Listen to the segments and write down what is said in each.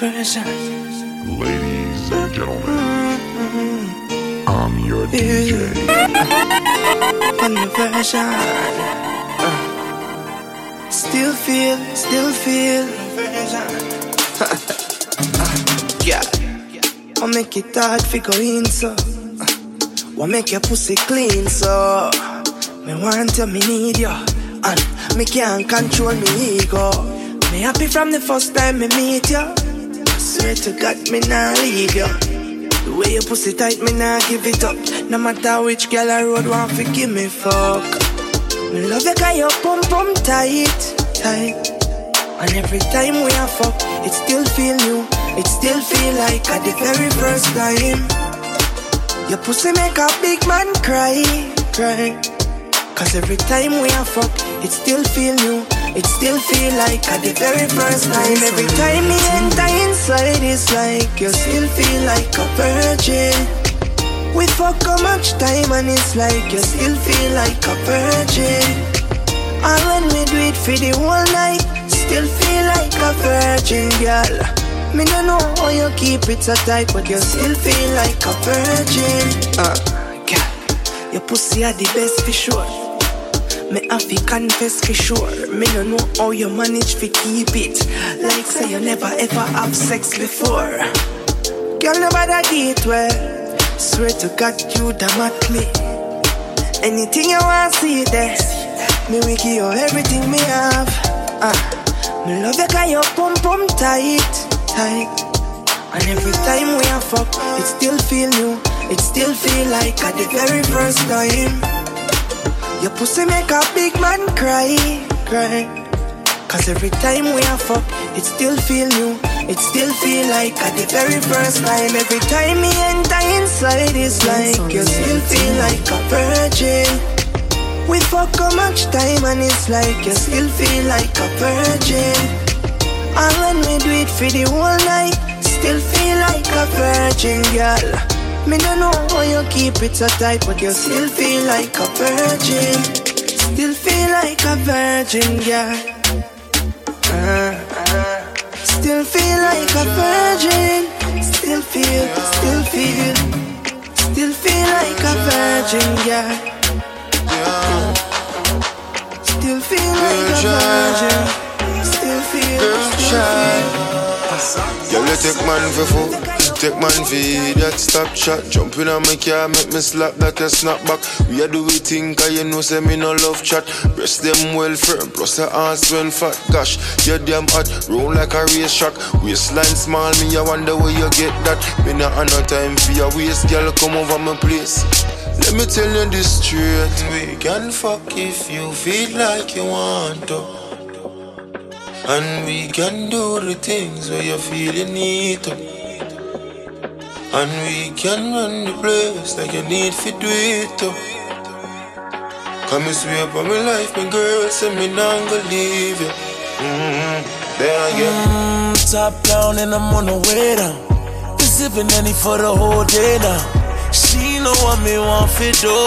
Ladies and gentlemen, I'm your DJ. On the version. Still feel, still feel. Yeah. I make it hard for go in so. What make your pussy clean so? Me want you, me need you. And me can't control me ego. Me happy from the first time me meet you. Swear to God, me nah leave you. The way you pussy tight, me nah give it up. No matter which girl I road want fi give me fuck. Me love you 'cause your pum pum tight, tight. And every time we are fuck, it still feel new. It still feel like at the very first time. Your pussy make a big man cry, cry. Cause every time we are fuck, it still feel new. It still feel like at the very first time. Every time me enter inside, it's like you still feel like a virgin. We fuck how much time and it's like you still feel like a virgin. And when we do it for the whole night, still feel like a virgin, girl. Me no know how you keep it so tight, but you still feel like a virgin. Uh, girl, your pussy are the best for sure. Me have to confess for sure. Me no know how you manage to keep it. Like say you never ever have sex before. Girl, nobody get well. Swear to God, you damn at me. Anything you want, see there. Me will give you everything me have. Ah, me love you 'cause your pum pum tight, tight. And every time we are fuck, it still feel new. It still feel like at the very first time. Your pussy make a big man cry, cry. Cause every time we are fuck, it still feel new. It still feel like at the very first time. Every time me enter inside, it's like you still feel like a virgin. We fuck how much time and it's like you still feel like a virgin. And when we do it for the whole night, still feel like a virgin, girl. Me don't know how you keep it so tight, but you still feel like a virgin. Still feel like a virgin, girl. Uh, uh. Still feel like a virgin. Still feel, still feel, still feel like a virgin, girl. Still feel like a virgin. Still feel, still feel. Girl, you take man for food, take man for that stop shot. Jump in on my car, make me slap that a snap back. We a do we think, cause you know, say me no love chat. Breast them well firm, plus the ass when fat. Gosh, you damn hot, roll like a race track. Waistline small, me I wonder where you get that. Me not have no time for your waist, girl, come over my place. Let me tell you this straight. We can fuck if you feel like you want to. And we can do the things where you feel you need to. And we can run the place like you need to do it too. Come and swear on my life, my girl, say me not gonna leave you. Mm-hmm. There again. Mm, top down and I'm on the way down. Been sipping any for the whole day now. She know what me want for do.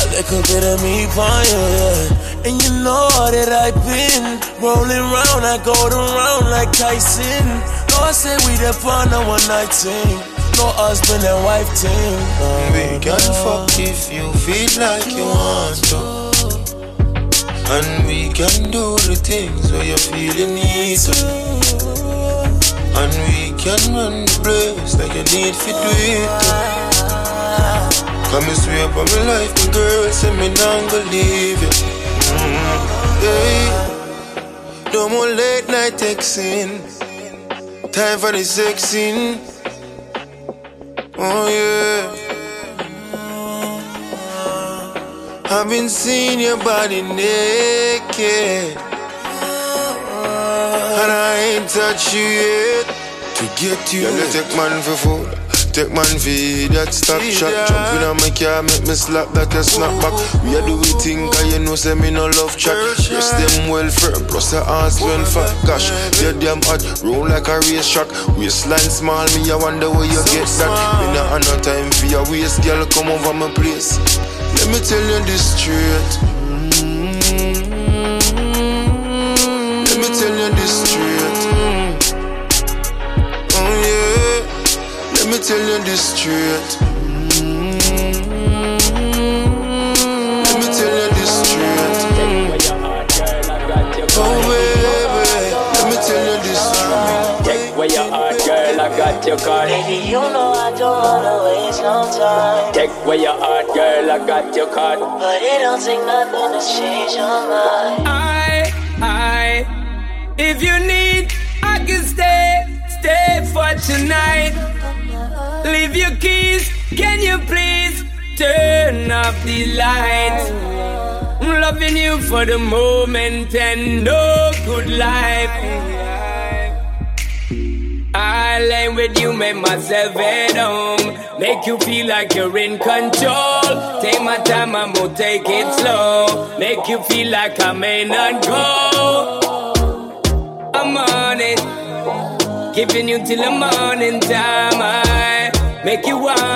I like a bit of me for you, yeah. And you know that I've been rolling round, I go around like Tyson. No, I say we the fun a one night thing. No husband and wife team. Uh, We can fuck if you feel like you want to. And we can do the things where you feel you need to. And we can run the place like you need to do it too. Come and swear up my life, my girl, say me not gonna leave you. Mm, yeah. No more late night texting. Time for the sexing. Oh yeah. I've been seeing your body naked. And I ain't touched you yet. To get you. You take man for food. Take man for that stop shot. Jump in on my car, make me slap that a snap back. We a do we think, cause you know, say me no love chat. Breast them well firm, plus the ass when fat. Gosh, you damn hot, roll like a race track. Waistline small, me I wonder where you get that. Me not have no time for your waist, girl, come over my place. Let me tell you this straight. Let me tell you this straight. Me tell you this straight. Let me tell you this straight. Oh baby, let me tell you this straight. Take where your heart, girl, I got your card. Baby, you know I don't wanna waste no time. Take where your heart, girl, I got your card. But it don't take nothing to change your mind. I, I, if you need, I can stay, stay for tonight. Leave your keys, can you please turn off the lights? I'm loving you for the moment and no good life. I lay with you, make myself at home. Make you feel like you're in control. Take my time, I'm gonna take it slow. Make you feel like I may not go. I'm on it. Giving you till the morning time. I make you want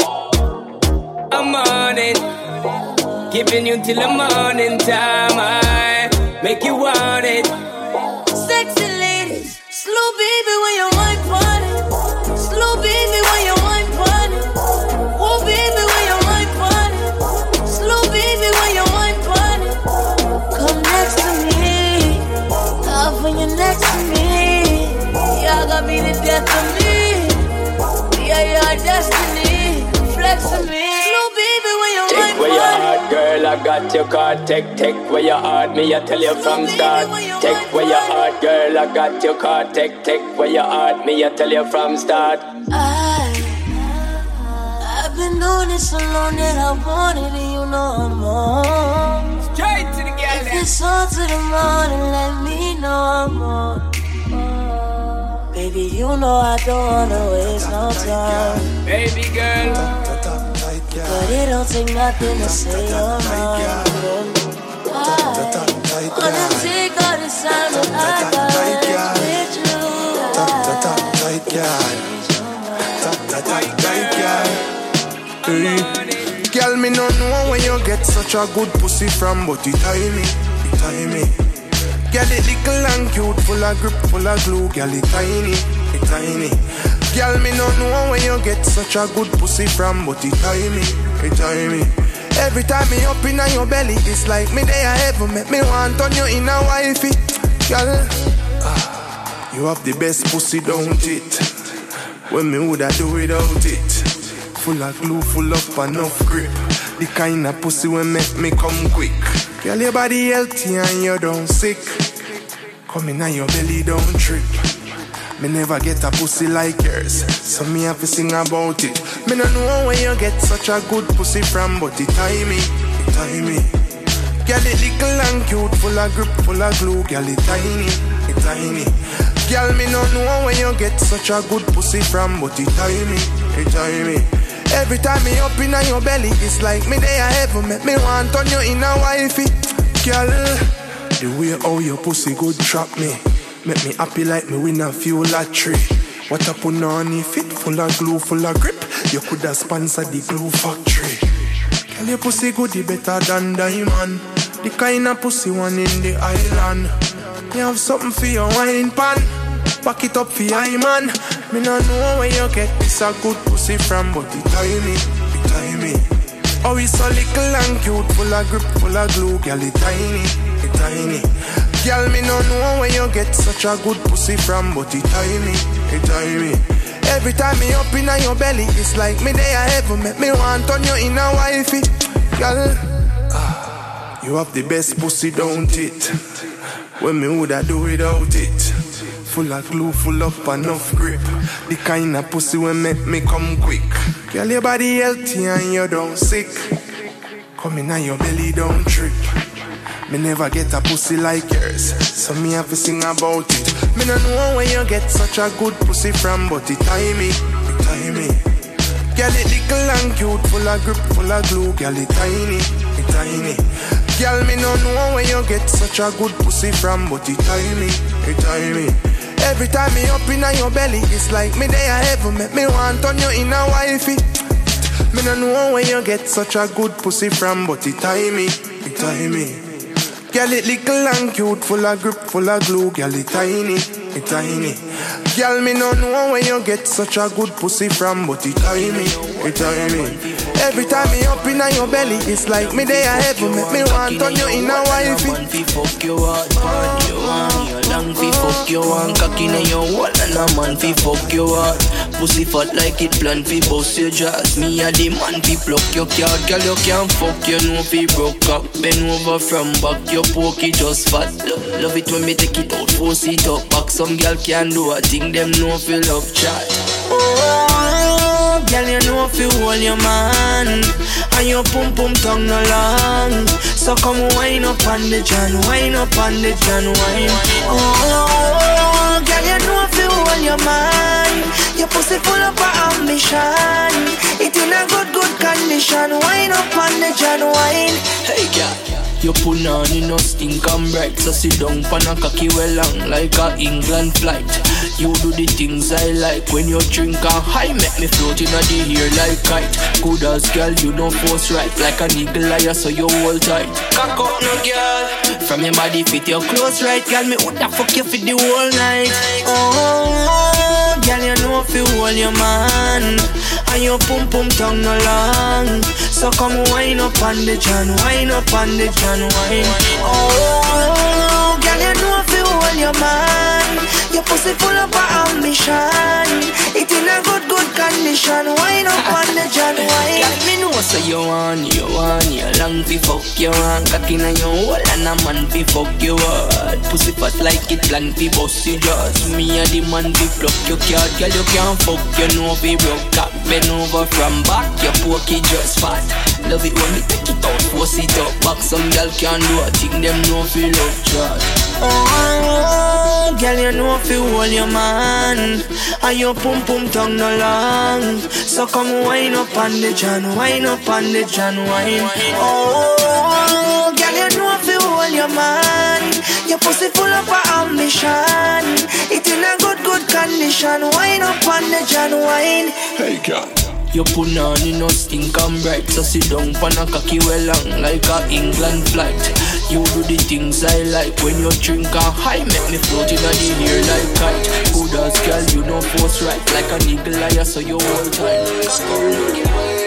I'm. Giving you till the morning time. I make you want it. Sexy ladies, slow baby when you wine it. Slow baby when you wine it. Whoa baby when you wine it. Slow baby when you wine it. Come next to me. Love when you're next to me. Y'all gonna be the death of me. Yeah, your destiny. Flex with me. I got your card. Take, take where your heart, me, I tell you from start. Take where your heart, girl, I got your card. Take, take where your heart, me, I tell you from start. I, I've been doing it so long that I want it, and you know I'm on. Straight to the If it's on to the morning, let me know I'm on. Baby, you know I don't wanna waste no time. Baby girl. But it don't take nothing to say you're mine. I wanna take all the time that I got with you. Tight girl, tight, tight, tight girl. Hey. Girl, me no know when you get such a good pussy from, but it tie me, it tie me. Girl, it little and cute, full of grip, full of glue. Girl, it tiny, it tiny. Girl, me no know when you get such a good pussy from, but it tie me, it tie me. Every time me up in your belly, it's like me there heaven. Make me want on you in a wifey, girl. Ah, you have the best pussy, don't it? When me woulda do without it? Full of glue, full of enough grip. The kind of pussy when make me come quick. Girl, your body healthy and you don't sick. Come in and your belly don't trip. Me never get a pussy like yours, so me have to sing about it. Me no know where you get such a good pussy from, but it tie me, it tie me. Girl, it little and cute, full of grip, full of glue. Girl, it tiny, it tiny. Girl, me no know where you get such a good pussy from, but it me, it me. Every time me up in your belly, it's like me there heaven. Make me want on you in a wifey, girl. The way how your pussy good trap me, make me happy like me win a few lottery. What up on on fit, full of glue, full of grip. You coulda sponsored the glue factory. Girl, your pussy goodie better than diamond. The kind of pussy one in the island. You have something for your wine pan. Back it up for your man. Me no know where you get this a good pussy from, but me, it tie me. Oh, it's so little and cute, full of grip, full of glue, girl, it tiny, it tiny. Girl, me no know where you get such a good pussy from, but it me, it me. Every time me up in your belly, it's like me there heaven. Make me want on you in a wifey. Girl, ah, you have the best pussy, don't it? When me woulda do without it? Full of glue, full of enough grip. The kind of pussy when make me come quick. Girl, your body healthy and you don't sick. Come in and your belly don't trip. Me never get a pussy like yours, so me have to sing about it. Me no know where you get such a good pussy from, but it tie me, it tie me. Girl, it little and cute, full of grip, full of glue. Girl, it tiny, it tiny. Girl, me no know where you get such a good pussy from, but it tie me, it tie me. Every time me up in your belly, it's like me there heaven. Make me want on you in wifey. Me no know where you get such a good pussy from, but it tie me, it tie me. Girl, it little and cute, full of grip, full of glue. Girl, it tiny, it tiny. Girl, me no know where you get such a good pussy from, but it me, it me. Every time me up in your belly, it's like me there heaven. Make me want on you in a wifey. You hard, you want long fi fuck you want Cocky in your wall and a man fi fuck you hard Pussy fat like it plan fi bust your jaws Me a the man fi pluck your card Girl you can't fuck you know fi broke up. Bend over from back your pokey just fat. Love, love it when me take it out force it up. Back Some girl can do a thing them know fi love chat. Oh, girl you know fi hold your man. And your pum pum tongue no long. So come wine up on the John Wine up on the John wine. Oh, fi your man Your pussy full of ambition. It in a good good condition. Wine up on the John wine. Hey girl. You put on in no stink and bright So sit down pan a cocky well long Like a England flight You do the things I like When you drink a high. Make me float in the air like kite. Good as girl you don't force right. Like an eagle liar, so you hold tight. Cock up no girl. From your body fit your clothes right. Girl me woulda fuck you for the whole night. Oh Girl you know if you hold your man. And your pum pum tongue no long. So come wine up on the John Wine up on the John wine. Oh hold your man Your pussy full of ambition. It in a good good condition. Wine up on the John wine Girl me know so you want You want. You long fi fuck you want. Cocky in your hole and a man fi fuck you hard Pussy fat like it plan fi bust you just. Me a the man fi pluck you card Girl you can't fuck you know fi broke up. Bend over from back Your pokey just fat Love it when me take it out Force it up. Back Some girl can do a thing Them know fi love chat Oh, girl you know fi hold your man. And your pum pum tongue no long. So come wine up on the John Wine up on the John wine. Oh, girl you know fi hold your man. Your pussy full of ambition. It in a good good condition. Wine up on the John wine. Hey, girl. You put on in no stink and bright So sit down pan a cocky well long Like a England flight. You do the things I like When you drink a high. Make me float in the air like kite. Good as girl you know force right. Like an eagle liar so you hold tight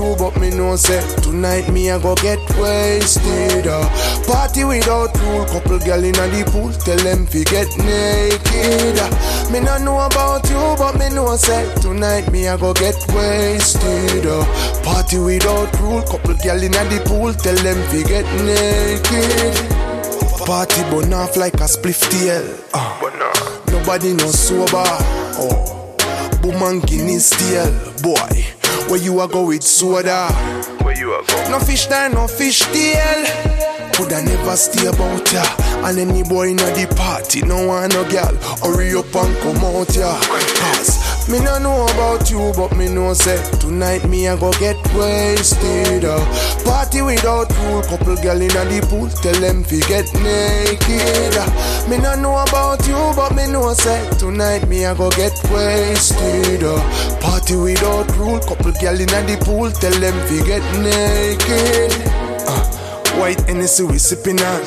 you, but me know say tonight me I go get wasted. Uh. Party without rule, couple gal inna the pool, tell them fi get naked. Uh. Me no know about you, but me know say tonight me I go get wasted. Uh. Party without rule, couple gal inna the pool, tell them fi get naked. Party burn off like a spliff tail. Uh. Nobody no sober. Oh, boom and Guinness steel, boy. Where you a go with soda? Where you a go? No fish there, no fish tail. Coulda never stay about ya. And any boy in the party, no want no girl. Hurry up and come out ya. Cause me no know about you, but me know say tonight me a go get wasted. Uh. Party without rule, couple girl inna the pool, tell them fi get naked. Uh. Me no know about you, but me know say tonight me a go get wasted. Uh. Party without rule, couple girl inna the pool, tell them fi get naked. Uh. White Hennessy we sipping on.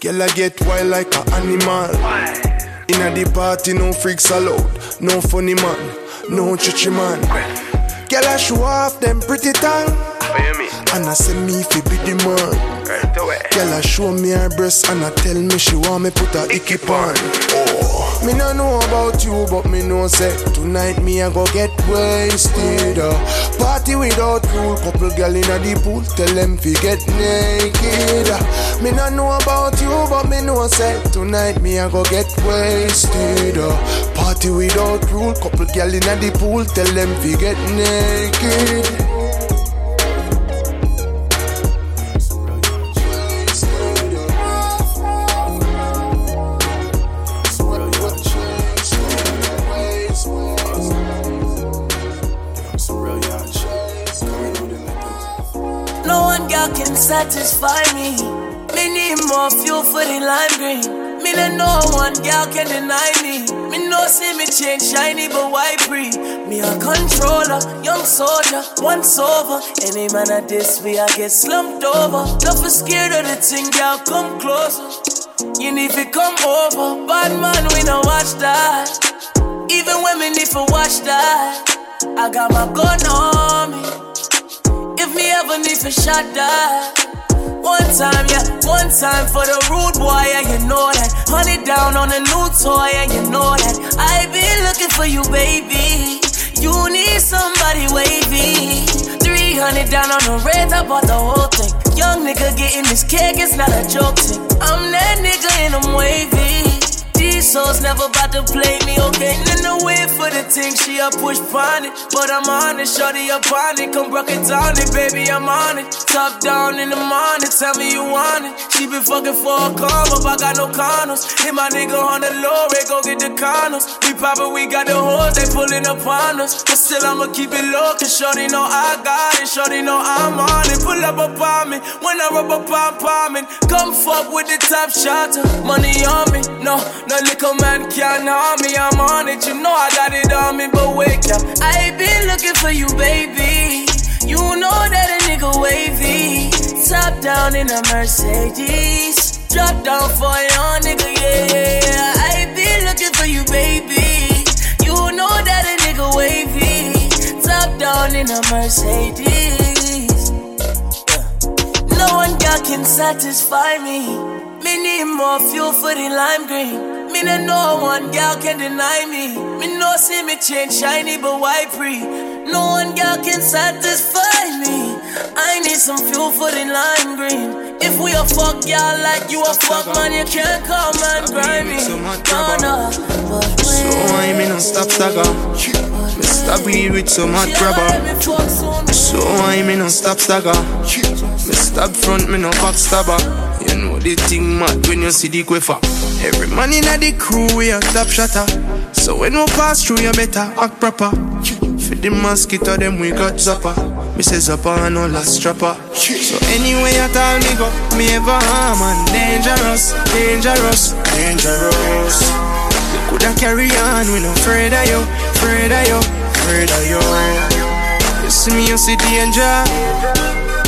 Girl I get wild like a animal. Inna the party, no freaks allowed, no funny man, no chichi man. Girl I show off them pretty tongue, and I say me fi be the man. girl a show me her breast and I tell me she want me put her icky on. Oh, me no know about you, but me know say tonight me a go get wasted. Uh. Party without rule, couple girl inna the pool, tell them fi get naked. Uh. Me no know about you, but me know say tonight me a go get wasted. Uh. Party without rule, couple girl inna the pool, tell them fi get naked. Satisfy me. Me need more fuel for the lime green. Me let no one girl can deny me. Me no see me change shiny but white free. Me a controller, young soldier, once over. Any man at this way I get slumped over. Don't be scared of the thing, girl, come closer. You need to come over. Bad man, we no watch that. Even women me need to watch that. I got my gun on me. If me ever need to shut that. One time, yeah, one time for the rude boy, yeah, you know that. Honey down on a new toy, yeah, you know that. I been looking for you, baby. You need somebody wavy. 300 down on the red, I bought the whole thing. Young nigga getting this cake, it's not a joke thing. I'm that nigga and I'm wavy. Souls never about to play me, okay? In the way for the thing, she a push pon it. But I'm on it, shorty up on it. Come rock it down it, baby, I'm on it. Top down in the morning, tell me you want it. She been fucking for a come up, I got no condoms. Hit my nigga on the low, ray, go get the condoms. We poppin', we got the hoes, they pullin' up on us. But still, I'ma keep it low, cause shorty know I got it. Shorty know I'm on it. Pull up up on me when I rub up on palming. Come fuck with the top shot, money on me. No, no little man can't harm me, I'm on it. You know I got it on me, but wake up. I been looking for you, baby. You know that a nigga wavy. Top down in a Mercedes. Drop down for your nigga, yeah. I been looking for you, baby. You know that a nigga wavy. Top down in a Mercedes. No one girl can satisfy me. Me need more fuel for the lime green. Me know no one girl can deny me. Me no see me change shiny but white free. No one girl can satisfy me. I need some fuel for the lime green. If we a fuck y'all like you a fuck man, you can't come and grind me. No, no, So I mean no stop stagger. Me stop weed with some hot grabber. So I mean no stop stagger. Me stop front, me no backstabber. Know the thing mad when you see the quiffer. Every man in the crew we a top shotter. So when we pass through, you better act proper. For the mosquito, them we got zapper. Me say zapper and no last strapper. So anyway, at all me go, me ever harm and dangerous, dangerous, dangerous. You coulda carry on, we no afraid of you, afraid of you, afraid of you. You see me, you see danger.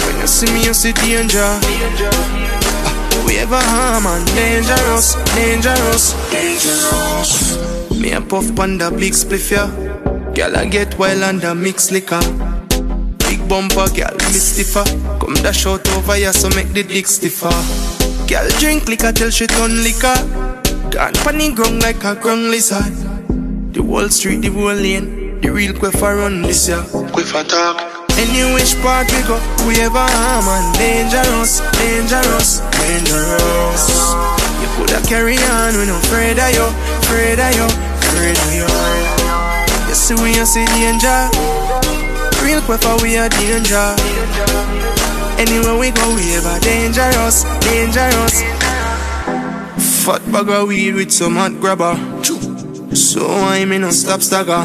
When you see me, you see danger. We ever harm and dangerous, dangerous, dangerous. Me a puff panda big spliff ya. Girl I get wild under mix liquor. Big bumper, girl me stiffer. Come dash out over ya so make the dick stiffer. Girl drink liquor till she turn liquor. Gone panny ground like a ground lizard. The whole street, the whole lane. The real quiffer run this ya. Quiffer talk. Any which part we go, we ever harm and dangerous, dangerous, dangerous. You coulda carry on, we no afraid of you, afraid of you, afraid of you. You see we you see danger, real quick for we are danger. Anywhere we go, we ever dangerous, dangerous. Fat bag of weed with some hot grabber. So I me no stop stagger.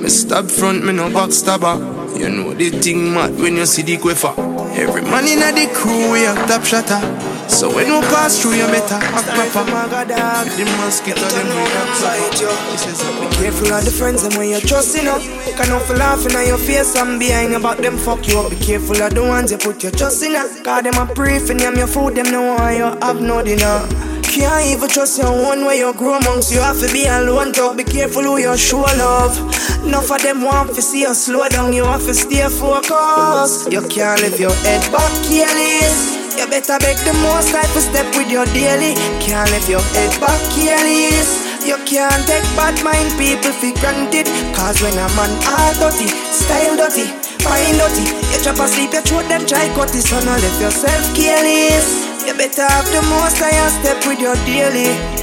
Me stab front, me no backstabber. You know the thing mad when you see the quiffer. Every man in the crew we a top shotter. So when we pass through, you better act proper. The mosquito them we have Be careful of the friends and when you're trusting up. You can not laughing on your face and behind about them fuck you up. Be careful of the ones you put your trust in. Cause them a brief and them your food, them know why you have no dinner. Can't even trust your own way you grow amongst you have to be alone talk be careful who you show love Enough of them want to see you slow down you have to stay focused You can't live your head back careless You better beg the most life to step with your daily. Can't lift your head back careless. You can't take bad mind people for granted. Cause when a man all dirty, style dirty, mind dirty. You drop asleep, you throat them try cut it, so no left yourself careless. You better have the most and step with your daily.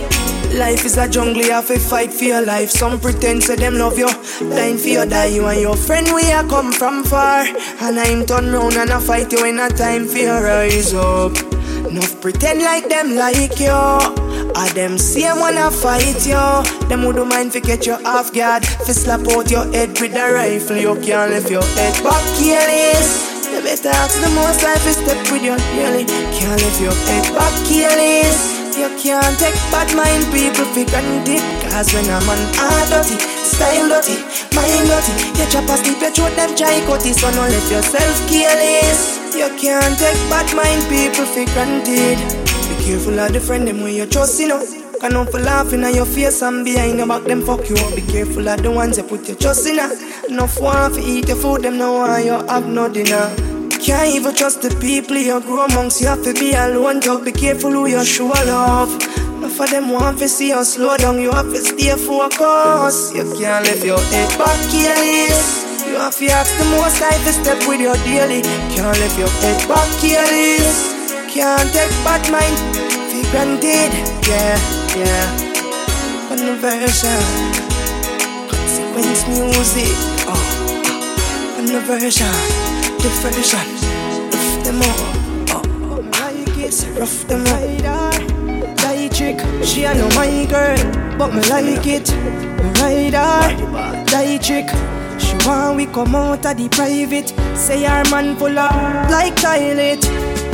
Life is a jungle, you have to fight for your life. Some pretend say them love you, dying for you die. You and your friend we a come from far, and I'm turn round and I fight you when a time for your rise up. Enough pretend like them like you. I them same wanna fight you. Them who don't mind fi get you off guard. Fi slap out your head with a rifle. You can't lift your head back careless. You better ask the most. Life is step with your daily. Can't lift your head back careless. You can't take bad mind people fi granted. Cause when a man are dirty, style dirty, mind dirty You chop a sleep, you throat them try cut it So no let yourself careless You can't take bad mind people fi granted. Be careful of the friend them when you trust, you know Can not for laughing at your face and behind your back them fuck you up Be careful of the ones you put your trust in ah. Enough want fi eat your food, them no want you have no dinner ah. can't even trust the people you grow amongst. You have to be alone, dog. Be careful who you show love. Enough of them want to see you slow down. You have to stay focused. You can't lift your head back, careless. You have to ask the most life to step with your daily. Can't lift your head back, careless. Can't take bad mind for granted. Yeah, yeah. Conversion. Consequence music. Oh, conversion the version. Rough them up. Oh, like it. Rough them up. Die chick, she a no my girl, but me like it. Me ride her. Die chick, she want we come out of the private. Say our man pull up like toilet.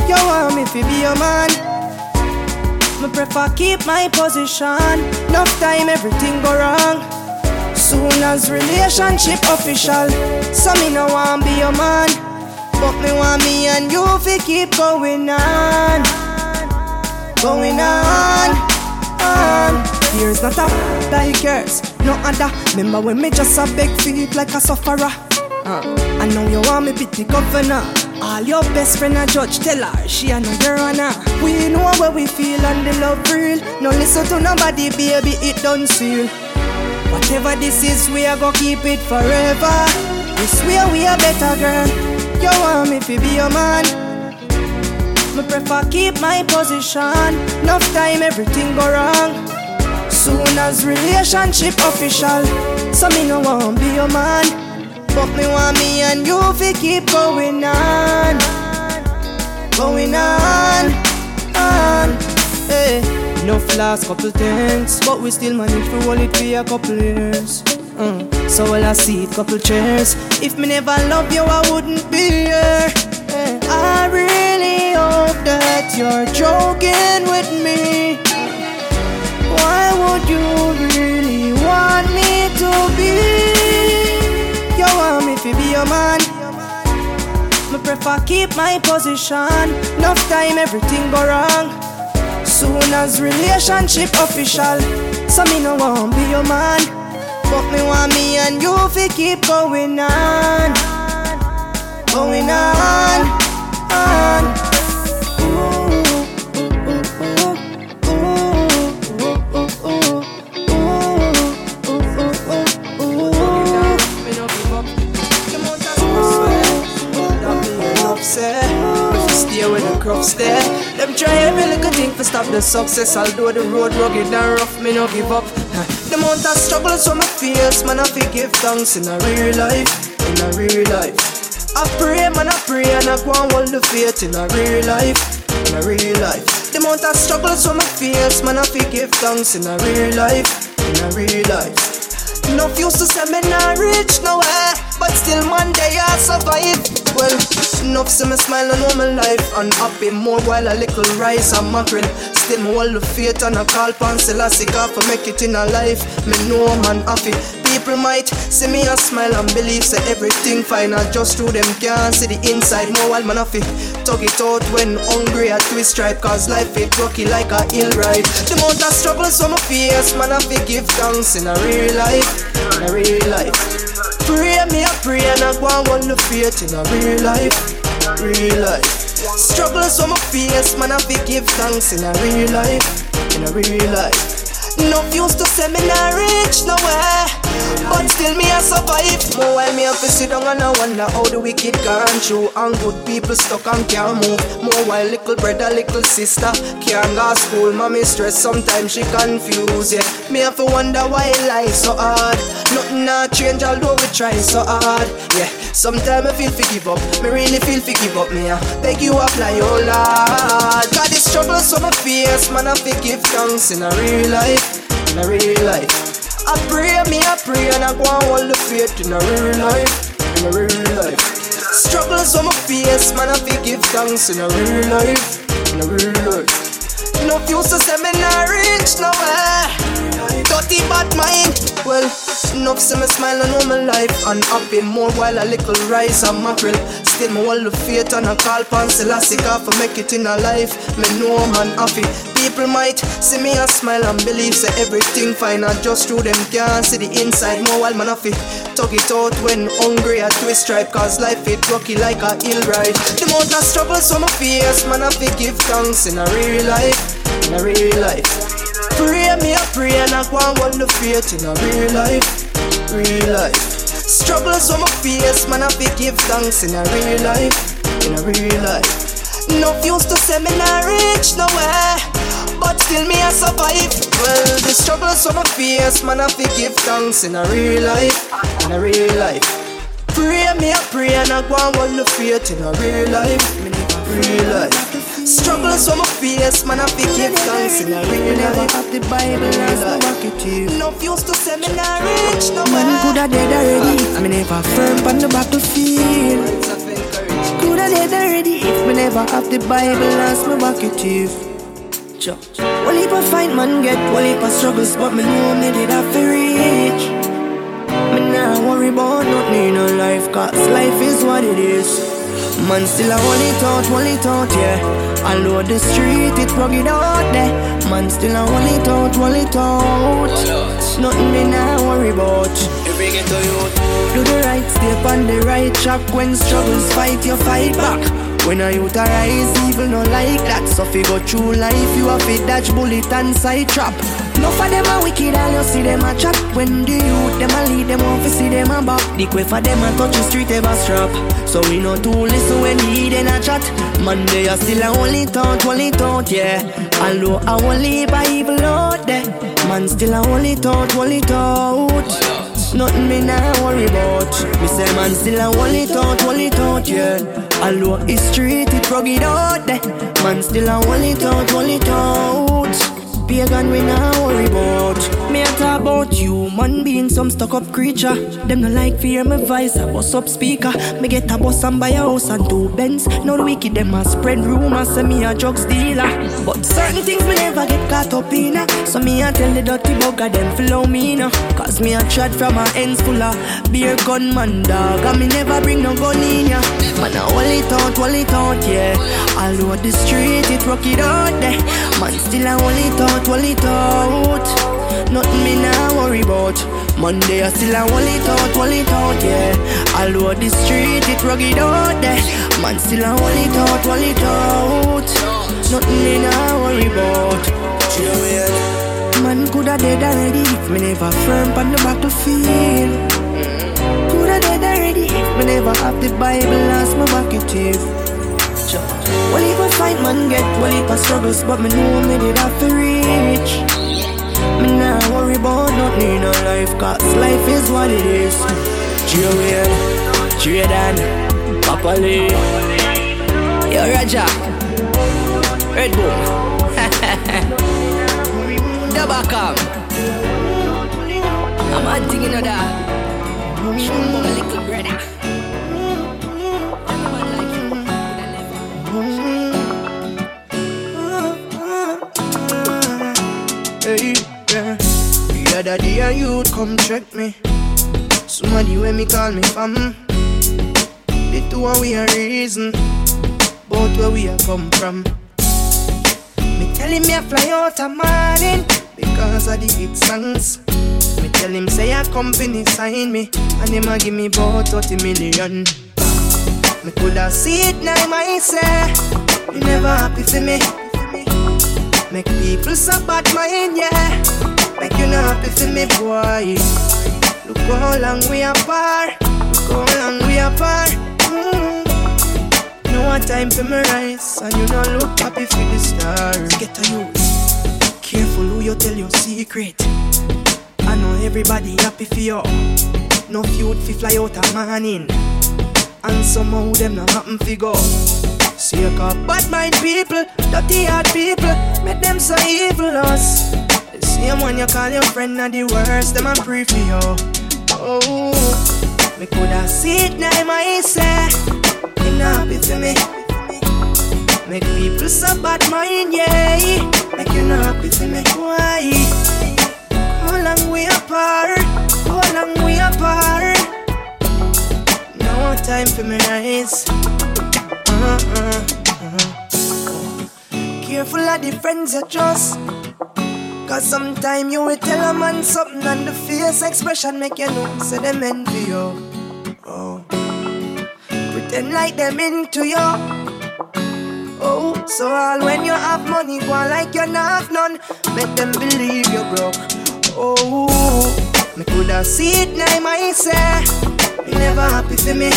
You want me to be your man? Me prefer keep my position. Enough time everything go wrong. Soon as relationship official, so me no want be your man. But me want me and you fi keep going on Going on, on Here's not a that cares, no other Remember when me just a beg feet like a sufferer uh, I know you want me be the governor all your best friend a judge, tell her she a no honor. We know where we feel and the love real. No listen to nobody, baby, it don't seal. Whatever this is, we are gonna keep it forever. We swear we are better, girl. You want me to be your man? Me prefer keep my position. Enough time everything go wrong. Soon as relationship official, so me no want be your man. But me want me and you to keep going on, going on, on. Hey, no last couple things, but we still manage to hold it for a couple years. Mm. So while I see a couple chairs. If me never love you, I wouldn't be here. Eh, I really hope that you're joking with me. Why would you really want me to be? To be your man? Me prefer keep my position. Enough time, everything go wrong. Soon as relationship official, so me no want be your man. But me want me and you fi keep going on, going on, on. Crops there. Them try every little thing to stop the success. Although the road rugged and rough, me no give up. The amount of struggles from my face, man, I feel give thanks in a real life, in a real life. I pray, man, I pray, and I go and hold the faith in a real life, in a real life. The amount of struggles from my face, man, I feel give thanks in a real life, in a real life. Enough used to say me not rich nowhere, but still one day I survive. Well, enough see me smile and know my life and happy more while a little rice and mackerel. Still me hold the faith and I call upon Selassie God for make it in a life. Me know man happy. People might see me and smile and believe say everything fine. I just through them can't see the inside more while man happy. Tug it out when hungry at twist stripe cause life it rocky like a hill ride. The amount of struggles on my face man I fi give thanks in a real life, in a real life. Pray me a pray and I go and hold the faith in a real life, real life. Struggles on my face, man, I fi give thanks in a real life, in a real life. No used to say me not rich nowhere, but still me I survive. More while me have to sit down and I wonder how the wicked gone through and good people stuck and can't move. More while little brother, little sister can't go school. Mommy stress sometimes she confused. Yeah, me have to wonder why life so hard. Nothing not change although we try so hard. Yeah, sometimes I feel to give up. Me really feel to give up. Me I beg you apply your Lord. Got the struggles on my face, man I fi give thanks in a real life in a real life. I pray, me I pray, and I go and hold the faith in a real life, in a real life. Struggles on my face, man, I give thanks in a real life, in a real life. No fuse to say me not rich nowhere. Dirty bad mind. Well, enough see me smile and know my life and happy more while a little rise and mackerel. Still me hold the faith and I call pan Selassie for make it in a life. Me know man happy. People might see me and smile and believe say everything fine and just through them can't see the inside more while man happy. Talk it out when hungry I twist stripe cause life it rocky like a hill ride. The amount of struggles on my face man happy give thanks in a real life, in a real life. Pray me a pray and I go and hold the faith in a real life, real life. Struggles on my face, man, I be give thanks in a real life, in a real life. No used to say me not rich nowhere, but still me I survive. Well, the struggles on my face, man, I be give thanks in a real life, in a real life. Pray me a pray and I go and hold the faith in a real life, real life. Struggles on my face, man, I feel give thanks in a real life. Have the Bible as my too. No used to not rich, no Man coulda dead already if me never firm on the battlefield. Coulda dead already if me never have the Bible as my bucket too. One heap of fight man get one heap of struggles, but me know me did have to reach. Me nah worry about nothing in a life, cause life is what it is. Man still a hold it out, hold it out, yeah. All over the street, it rugged out there. Man still a hold it out, hold it out. Nothing me nah worry about. Every ghetto youth. Do the right step on the right track. When struggles fight, you fight back. When a youth arise, evil no like that. So fi go through life, you have to dodge bullet and side trap. No for them a wicked, all you see them a chat. When the youth them a lead, them want to see them a back. The way for them a touch the street, ever strap. So we no too listen when he then a chat. Man, they are still a only thought, only thought, yeah. Although I only evil out there. Man, still a only thought, only thought. Nothing me nah worry about. Me say man still a only thought, only thought, yeah. Although it's street, it rugged out there. Man still a only thought, only thought. Pagan we nah worry about. Me a talk about you, man being some stuck up creature. Them no like fear my voice, I bust up speaker. Me get a bus and buy a house and two Benz. Now the wicked them a spread rumors, say me a drugs dealer. But certain things me never get caught up in. uh. So me a tell the dirty bugger them follow me now. Cause me a trad from a ends full of beer gunman dog. And me never bring no gun in ya. Man a hold it out, hold it out, yeah. All over the street it rock it out there. Man still a hold it out, hold it out. Nothing me nah worry about. Monday I still a hold it out, hold it out, yeah. All over the street it rugged out there. Man still a hold it out, hold it out. Nothing me nah worry about. Man coulda dead already if me never firm on the battlefield. Coulda dead already if me never have the Bible as my bucket tip. Well, if I fight man get well, if I struggles, but me know me did have to reach. Me nah worry about nothing in a life, cause life is what it is. Joel, Jordan, Papa Lee, Yo Raja, Red Bull, Dabacam. I'm a thing in that. Show little brother. The other day a youth come check me. Somebody when me call me fam. The two of we a reason. Both where we a come from. Me tell him me a fly out a morning because of the hit songs. Me tell him say a company sign me and him a give me about 30 million. Me coulda see it now myself. You never happy for me. Make people so bad mind, yeah. You not happy for me, boy. Look how long we apart. Look how long we apart. Mm. No one time for me rise, and you don't look happy for the stars. Get to you. Careful who you tell your secret. I know everybody happy for you. No feud fi fly out a morning. And somehow them not happen fi go. See a bad mind people, dirty heart people, make them so evil us. Same one you call your friend are the worst, them and pray for you. Oh, me coulda see it now my say, you not happy for me. Make people so bad mind, yeah. Make you not happy for me. Why? How long we apart? How long we apart? No time for me rise. Uh-uh, uh-uh. Careful of the friends you trust. Cause sometime you will tell a man something and the face expression make you know say them envy you. Oh. Pretend like them into you. Oh, so all when you have money, go like you not have none. Make them believe you broke. Oh, me coulda see it now, my say. You never happy for me.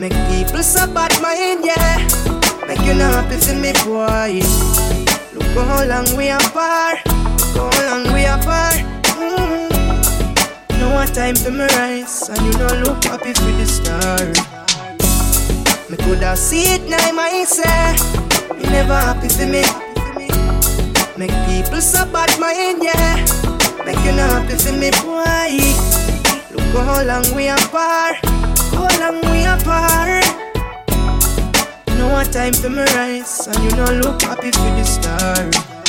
Make people so bad mind, yeah. Make you not happy for me, boy. How long we apart. How long we apart. Mm. No one time for me rise, and you don't look happy for the stars. Me coulda see it now, my say. You never happy for me. Make people so bad mind, yeah. Make you not happy for me, boy. Look how long we apart. How long we apart. No one time for me rise, and you don't look happy for the stars.